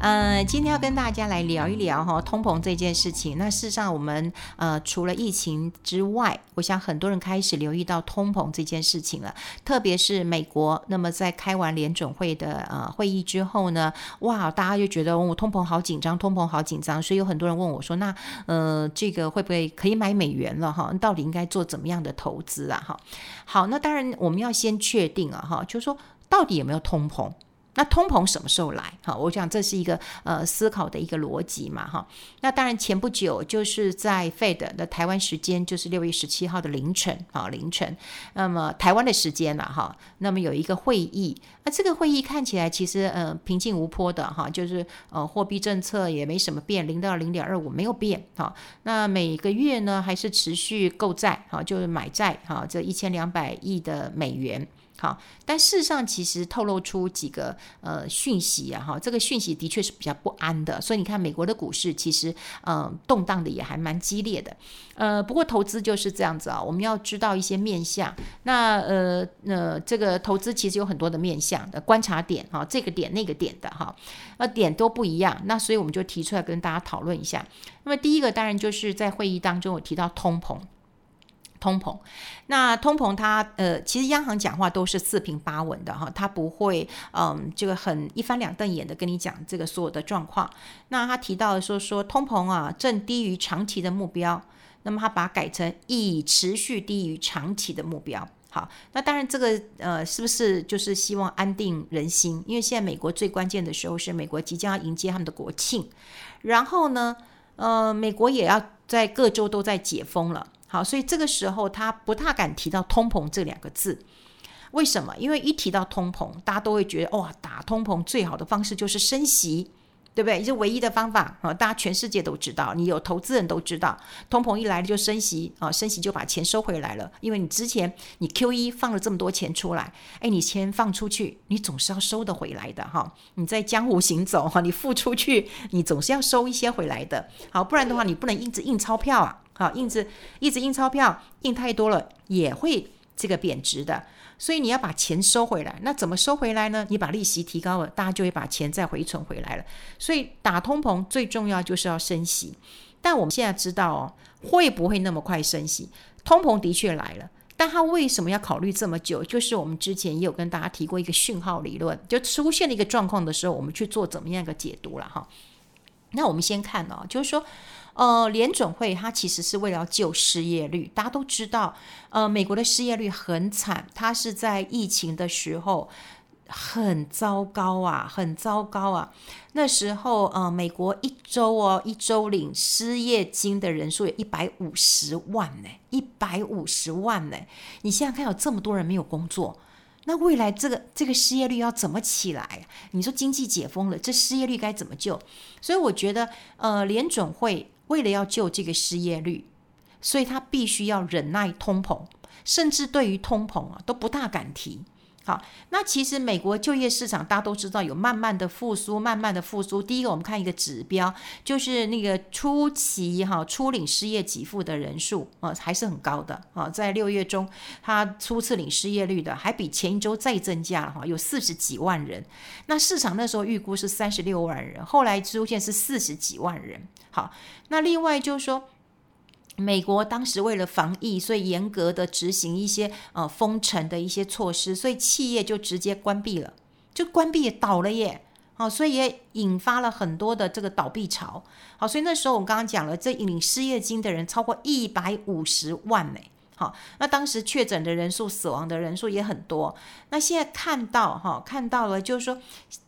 呃，今天要跟大家来聊一聊哈通膨这件事情。那事实上，我们呃除了疫情之外，我想很多人开始留意到通膨这件事情了。特别是美国，那么在开完联准会的呃会议之后呢，哇，大家就觉得哦，通膨好紧张，通膨好紧张。所以有很多人问我说，那呃这个会不会可以买美元了哈？到底应该做怎么样的投资啊？哈，好，那当然我们要先确定啊哈，就是说到底有没有通膨？那通膨什么时候来？哈，我想这是一个呃思考的一个逻辑嘛，哈。那当然前不久就是在 Fed 的台湾时间，就是六月十七号的凌晨，哈，凌晨。那么台湾的时间了，哈。那么有一个会议，那这个会议看起来其实呃平静无波的，哈，就是呃货币政策也没什么变，零到零点二五没有变，哈。那每个月呢还是持续购债，哈，就是买债，哈，这一千两百亿的美元。好，但事实上其实透露出几个呃讯息啊，哈，这个讯息的确是比较不安的，所以你看美国的股市其实呃动荡的也还蛮激烈的，呃，不过投资就是这样子啊，我们要知道一些面向，那呃呃这个投资其实有很多的面向的观察点哈，这个点那个点的哈，呃点都不一样，那所以我们就提出来跟大家讨论一下。那么第一个当然就是在会议当中我提到通膨。通膨，那通膨它呃，其实央行讲话都是四平八稳的哈，它不会嗯这个很一翻两瞪眼的跟你讲这个所有的状况。那他提到说说通膨啊正低于长期的目标，那么他把它改成已持续低于长期的目标。好，那当然这个呃是不是就是希望安定人心？因为现在美国最关键的时候是美国即将要迎接他们的国庆，然后呢呃美国也要在各州都在解封了。好，所以这个时候他不大敢提到通膨这两个字，为什么？因为一提到通膨，大家都会觉得哇，打通膨最好的方式就是升息，对不对？是唯一的方法啊！大家全世界都知道，你有投资人都知道，通膨一来就升息啊，升息就把钱收回来了。因为你之前你 Q 一放了这么多钱出来，哎，你钱放出去，你总是要收得回来的哈。你在江湖行走哈，你付出去，你总是要收一些回来的。好，不然的话，你不能一直印钞票啊。好，印子一直印钞票，印太多了也会这个贬值的，所以你要把钱收回来。那怎么收回来呢？你把利息提高了，大家就会把钱再回存回来了。所以打通膨最重要就是要升息。但我们现在知道哦，会不会那么快升息？通膨的确来了，但他为什么要考虑这么久？就是我们之前也有跟大家提过一个讯号理论，就出现了一个状况的时候，我们去做怎么样一个解读了哈。那我们先看哦，就是说。呃，联准会它其实是为了救失业率。大家都知道，呃，美国的失业率很惨，它是在疫情的时候很糟糕啊，很糟糕啊。那时候，呃，美国一周哦，一周领失业金的人数有一百五十万呢，一百五十万呢。你现在看，有这么多人没有工作，那未来这个这个失业率要怎么起来？你说经济解封了，这失业率该怎么救？所以我觉得，呃，联准会。为了要救这个失业率，所以他必须要忍耐通膨，甚至对于通膨啊都不大敢提。好，那其实美国就业市场大家都知道有慢慢的复苏，慢慢的复苏。第一个，我们看一个指标，就是那个初期哈初领失业给付的人数啊还是很高的啊，在六月中，他初次领失业率的还比前一周再增加了哈，有四十几万人。那市场那时候预估是三十六万人，后来出现是四十几万人。好，那另外就是说，美国当时为了防疫，所以严格的执行一些呃封城的一些措施，所以企业就直接关闭了，就关闭倒了耶。好，所以也引发了很多的这个倒闭潮。好，所以那时候我刚刚讲了，这领失业金的人超过一百五十万呢。好，那当时确诊的人数、死亡的人数也很多。那现在看到哈，看到了就是说，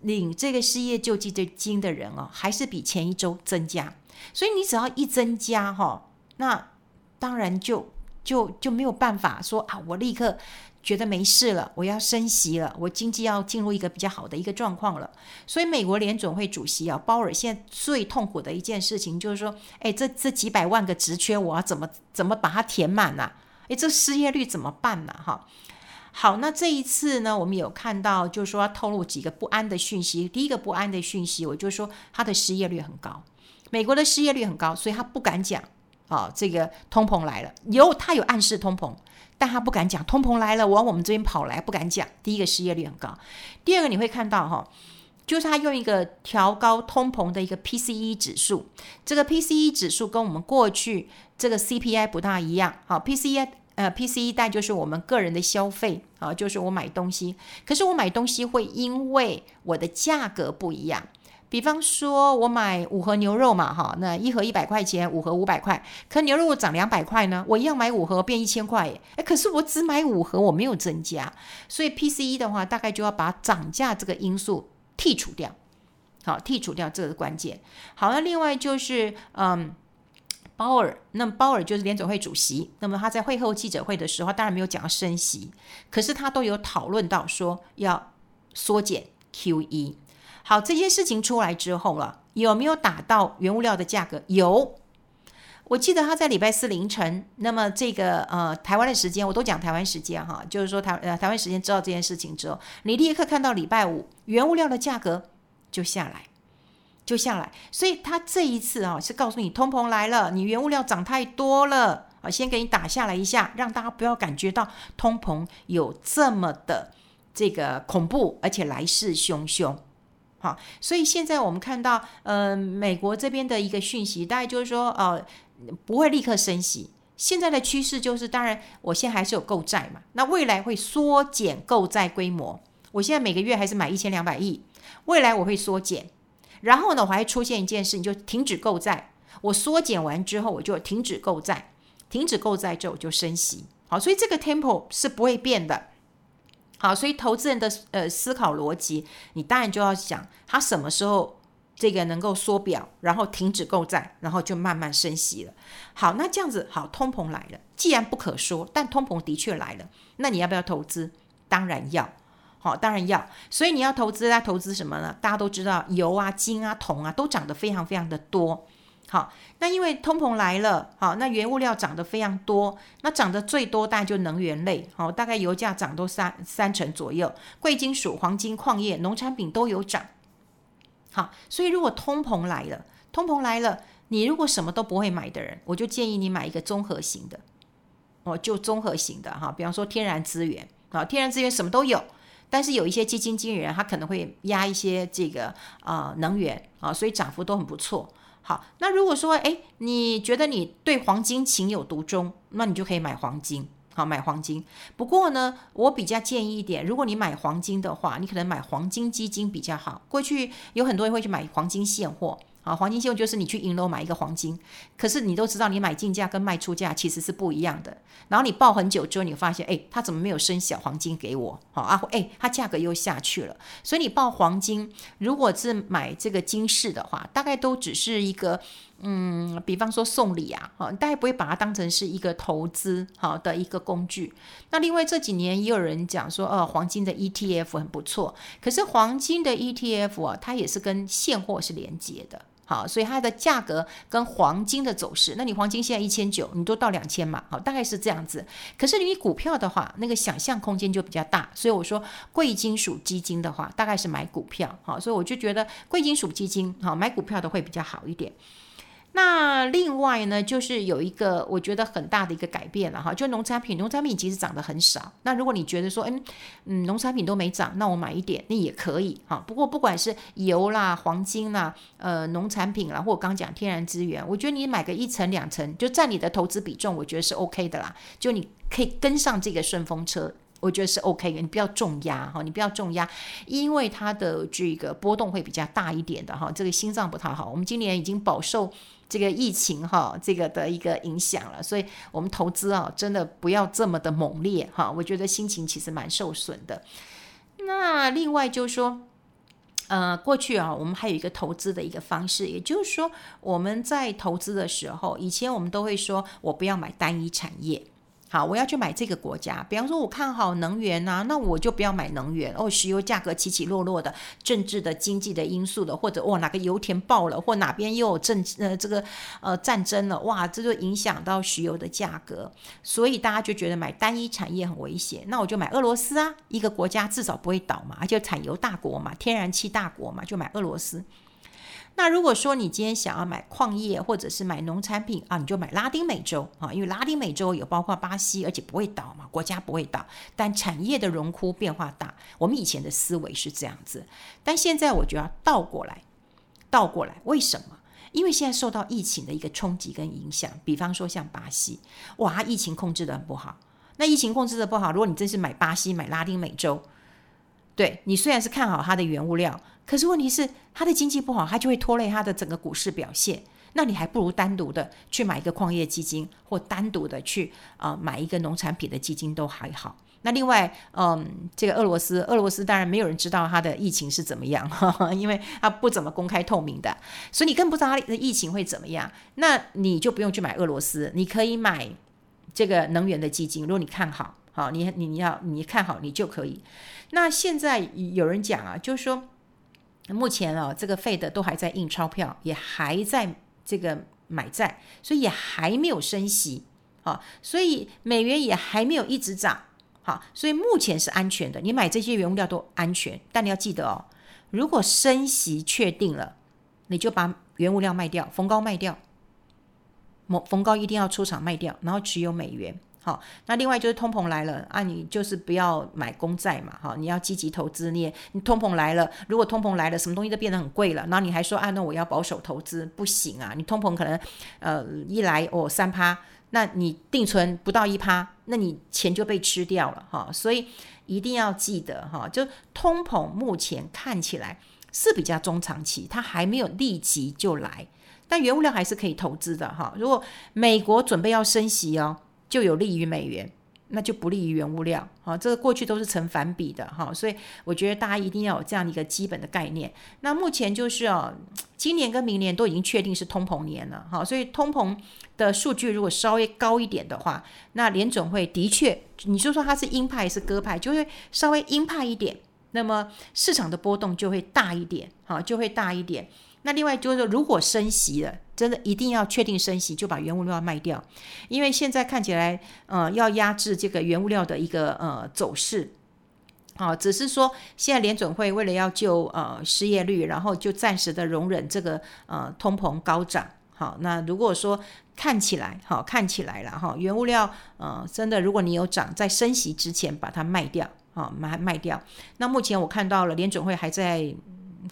领这个失业救济金的人哦，还是比前一周增加。所以你只要一增加哈，那当然就就就没有办法说啊，我立刻觉得没事了，我要升息了，我经济要进入一个比较好的一个状况了。所以美国联准会主席啊，鲍尔现在最痛苦的一件事情就是说，哎，这这几百万个职缺，我要怎么怎么把它填满呢？哎，这失业率怎么办呢？哈，好，那这一次呢，我们有看到就是说透露几个不安的讯息。第一个不安的讯息，我就说他的失业率很高。美国的失业率很高，所以他不敢讲啊，这个通膨来了，有他有暗示通膨，但他不敢讲通膨来了，往我们这边跑来，不敢讲。第一个失业率很高，第二个你会看到哈，就是他用一个调高通膨的一个 PCE 指数，这个 PCE 指数跟我们过去这个 CPI 不大一样。好，PCE 呃 PCE 带就是我们个人的消费啊，就是我买东西，可是我买东西会因为我的价格不一样。比方说，我买五盒牛肉嘛，哈，那一盒一百块钱，五盒五百块。可牛肉涨两百块呢，我一样买五盒变一千块，哎，可是我只买五盒，我没有增加，所以 PCE 的话，大概就要把涨价这个因素剔除掉，好，剔除掉这个是关键。好，那另外就是，嗯，鲍尔，那么鲍尔就是联准会主席，那么他在会后记者会的时候，当然没有讲升息，可是他都有讨论到说要缩减 QE。好，这些事情出来之后了，有没有打到原物料的价格？有，我记得他在礼拜四凌晨，那么这个呃台湾的时间，我都讲台湾时间哈，就是说台呃台湾时间知道这件事情之后，你立刻看到礼拜五原物料的价格就下来，就下来，所以他这一次啊是告诉你通膨来了，你原物料涨太多了啊，先给你打下来一下，让大家不要感觉到通膨有这么的这个恐怖，而且来势汹汹。好，所以现在我们看到，呃，美国这边的一个讯息，大概就是说，呃，不会立刻升息。现在的趋势就是，当然，我现在还是有购债嘛，那未来会缩减购债规模。我现在每个月还是买一千两百亿，未来我会缩减。然后呢，我还会出现一件事情，就停止购债。我缩减完之后，我就停止购债，停止购债之后我就升息。好，所以这个 tempo 是不会变的。好，所以投资人的呃思考逻辑，你当然就要想，他什么时候这个能够缩表，然后停止购债，然后就慢慢升息了。好，那这样子好，通膨来了，既然不可说，但通膨的确来了，那你要不要投资？当然要，好，当然要。所以你要投资，要投资什么呢？大家都知道，油啊、金啊、铜啊都涨得非常非常的多。好，那因为通膨来了，好，那原物料涨得非常多，那涨得最多大概就能源类，好，大概油价涨都三三成左右，贵金属、黄金、矿业、农产品都有涨。好，所以如果通膨来了，通膨来了，你如果什么都不会买的人，我就建议你买一个综合型的，哦，就综合型的哈，比方说天然资源，啊，天然资源什么都有，但是有一些基金经理人他可能会压一些这个啊、能源啊，所以涨幅都很不错。好，那如果说，哎，你觉得你对黄金情有独钟，那你就可以买黄金。好，买黄金。不过呢，我比较建议一点，如果你买黄金的话，你可能买黄金基金比较好。过去有很多人会去买黄金现货。啊，黄金现货就是你去银楼买一个黄金，可是你都知道，你买进价跟卖出价其实是不一样的。然后你报很久之后，你发现，哎，他怎么没有生小黄金给我？好啊，哎，它价格又下去了。所以你报黄金，如果是买这个金饰的话，大概都只是一个，嗯，比方说送礼啊，哈，大概不会把它当成是一个投资好的一个工具。那另外这几年也有人讲说，呃，黄金的 ETF 很不错，可是黄金的 ETF 啊，它也是跟现货是连接的。好，所以它的价格跟黄金的走势，那你黄金现在一千九，你都到两千嘛，好，大概是这样子。可是你股票的话，那个想象空间就比较大，所以我说贵金属基金的话，大概是买股票，好，所以我就觉得贵金属基金，好，买股票的会比较好一点。那另外呢，就是有一个我觉得很大的一个改变了哈，就农产品，农产品其实涨得很少。那如果你觉得说，嗯嗯，农产品都没涨，那我买一点，那也可以哈。不过不管是油啦、黄金啦、呃农产品啦，或者刚讲天然资源，我觉得你买个一层两层，就占你的投资比重，我觉得是 OK 的啦。就你可以跟上这个顺风车，我觉得是 OK 的。你不要重压哈，你不要重压，因为它的这个波动会比较大一点的哈。这个心脏不太好，我们今年已经饱受。这个疫情哈，这个的一个影响了，所以我们投资啊，真的不要这么的猛烈哈。我觉得心情其实蛮受损的。那另外就是说，呃，过去啊，我们还有一个投资的一个方式，也就是说，我们在投资的时候，以前我们都会说，我不要买单一产业。好，我要去买这个国家。比方说，我看好能源、啊，那我就不要买能源哦。石油价格起起落落的，政治的、经济的因素的，或者哦哪个油田爆了，或哪边又有政呃这个呃战争了，哇，这就影响到石油的价格。所以大家就觉得买单一产业很危险。那我就买俄罗斯啊，一个国家至少不会倒嘛，而且产油大国嘛，天然气大国嘛，就买俄罗斯。那如果说你今天想要买矿业或者是买农产品啊，你就买拉丁美洲啊，因为拉丁美洲有包括巴西，而且不会倒嘛，国家不会倒，但产业的荣枯变化大。我们以前的思维是这样子，但现在我就要倒过来，倒过来，为什么？因为现在受到疫情的一个冲击跟影响，比方说像巴西，哇，疫情控制得很不好。那疫情控制得不好，如果你真是买巴西、买拉丁美洲，对，你虽然是看好它的原物料，可是问题是它的经济不好，它就会拖累它的整个股市表现。那你还不如单独的去买一个矿业基金，或单独的去啊、买一个农产品的基金都还好。那另外，嗯，这个俄罗斯，俄罗斯当然没有人知道它的疫情是怎么样，呵呵，因为它不怎么公开透明的，所以你更不知道它的疫情会怎么样。那你就不用去买俄罗斯，你可以买这个能源的基金。如果你看好，好，你你要你看好，你就可以。那现在有人讲啊，就是说目前啊，这个费的都还在印钞票，也还在这个买债，所以也还没有升息，好，所以美元也还没有一直涨。好，所以目前是安全的，你买这些原物料都安全。但你要记得哦，如果升息确定了，你就把原物料卖掉，逢高卖掉，逢逢高一定要出场卖掉，然后持有美元。好，那另外就是通膨来了啊，你就是不要买公债嘛，哈，你要积极投资。你你通膨来了，如果通膨来了，什么东西都变得很贵了，然后你还说啊，那我要保守投资，不行啊，你通膨可能呃一来哦三趴。那你定存不到一趴，那你钱就被吃掉了哈，所以一定要记得哈，就通膨目前看起来是比较中长期，它还没有立即就来，但原物料还是可以投资的哈。如果美国准备要升息哦，就有利于美元。那就不利于原物料，好，这个过去都是成反比的哈，所以我觉得大家一定要有这样的一个基本的概念。那目前就是哦，今年跟明年都已经确定是通膨年了，哈，所以通膨的数据如果稍微高一点的话，那联准会的确，你就说它是鹰派还是鸽派，就会稍微鹰派一点，那么市场的波动就会大一点，哈，就会大一点。那另外就是说，如果升息了，真的一定要确定升息，就把原物料卖掉，因为现在看起来，呃，要压制这个原物料的一个呃走势，好，只是说现在联准会为了要救呃失业率，然后就暂时的容忍这个呃通膨高涨，好，那如果说看起来，好，看起来了哈，原物料呃真的，如果你有涨，在升息之前把它卖掉，好，卖卖掉。那目前我看到了联准会还在。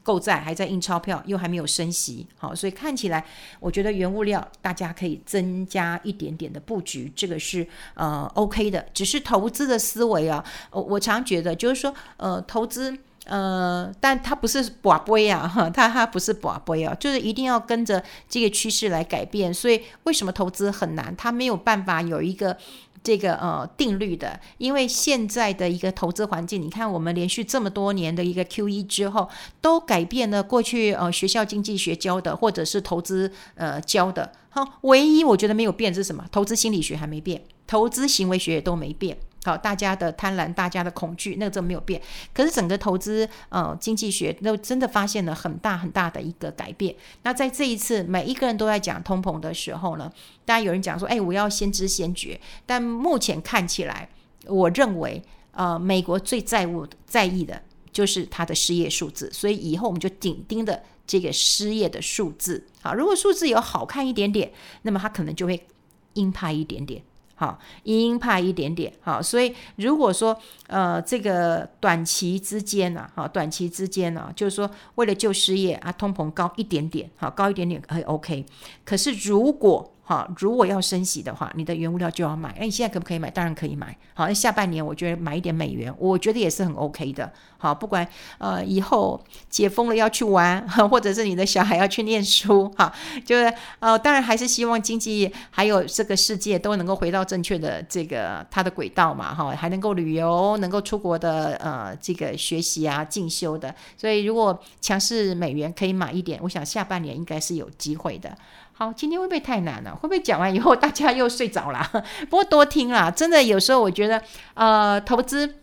购债还在印钞票，又还没有升息，好，所以看起来，我觉得原物料大家可以增加一点点的布局，这个是呃 OK 的。只是投资的思维啊，我我常觉得就是说，呃，投资呃，但它不是博杯啊，哈，它它不是博杯啊，就是一定要跟着这个趋势来改变。所以为什么投资很难？它没有办法有一个。这个呃定律的，因为现在的一个投资环境，你看我们连续这么多年的一个 QE 之后，都改变了过去呃学校经济学教的，或者是投资呃教的。好，唯一我觉得没有变是什么？投资心理学还没变，投资行为学也都没变。好，大家的贪婪，大家的恐惧，那个真没有变。可是整个投资呃经济学都真的发现了很大很大的一个改变。那在这一次每一个人都在讲通膨的时候呢，大家有人讲说，哎，我要先知先觉。但目前看起来，我认为呃美国最在乎在意的就是它的失业数字，所以以后我们就紧盯着这个失业的数字。好，如果数字有好看一点点，那么它可能就会鹰派一点点。好，阴怕一点点，好，所以如果说呃这个短期之间呢，好，短期之间呢，就是说为了救失业啊，通膨高一点点，好，高一点点可以 OK，可是如果好，如果要升息的话，你的原物料就要买。那你现在可不可以买？当然可以买。好，那下半年我觉得买一点美元，我觉得也是很 OK 的。好，不管呃以后解封了要去玩，或者是你的小孩要去念书，哈，就是呃当然还是希望经济还有这个世界都能够回到正确的这个它的轨道嘛，哈，还能够旅游，能够出国的呃这个学习啊进修的。所以如果强势美元可以买一点，我想下半年应该是有机会的。好，今天会不会太难了？会不会讲完以后大家又睡着了？不过多听啦，真的有时候我觉得，呃，投资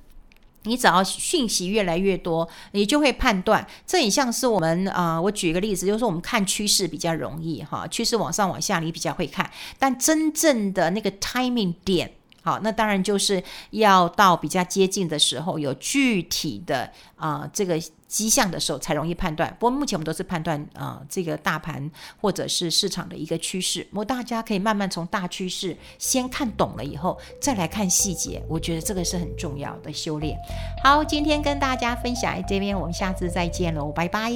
你只要讯息越来越多，你就会判断。这很像是我们啊、我举一个例子，就是我们看趋势比较容易哈，趋势往上往下你比较会看，但真正的那个 timing 点。好，那当然就是要到比较接近的时候，有具体的啊、这个迹象的时候，才容易判断。不过目前我们都是判断啊、这个大盘或者是市场的一个趋势。我大家可以慢慢从大趋势先看懂了以后，再来看细节。我觉得这个是很重要的修炼。好，今天跟大家分享这边，我们下次再见喽，拜拜。